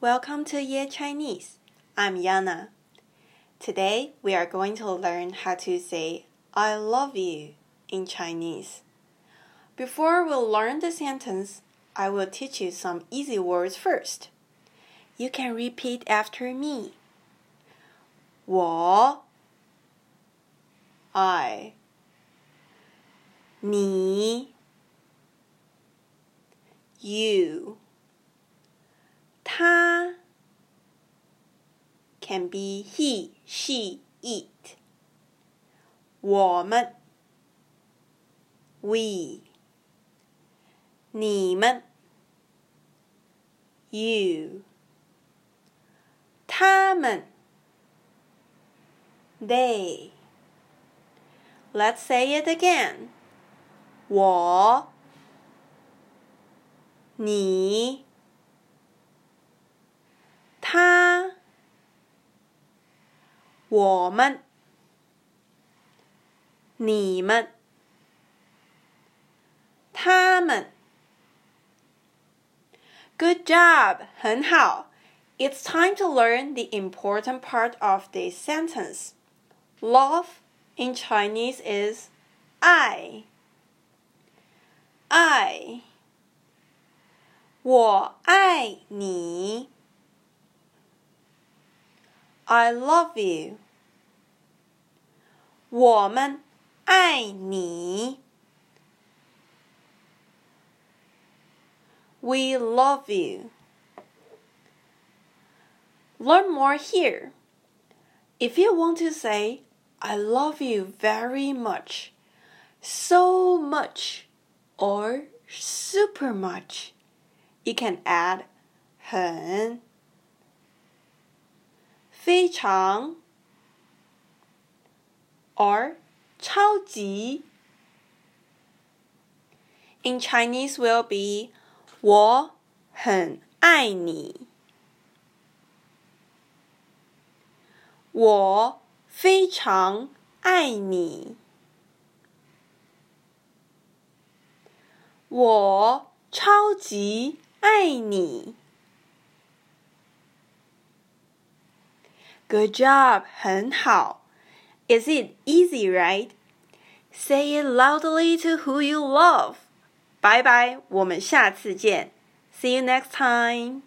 Welcome to Ye Chinese. I'm Yana. Today we are going to learn how to say I love you in Chinese. Before we learn the sentence, I will teach you some easy words first. You can repeat after me. 我 I 你 you 他 can be he, she, it 我们 we 你们 you 他们 they Let's say it again. 我，你， 我们，你们，他们。Good job，很好。It's time to learn the important part of this sentence. Love in Chinese is I. I. 我爱你。 I love you. 我们爱你。We love you. Learn more here. If you want to say, I love you very much, so much, or super much, you can add 很、 非常 or 超级。In Chinese will be 我很爱你。我非常爱你。我超级爱你。Good job，很好。Is it easy, right? Say it loudly to who you love. Bye bye，我们下次见。See you next time.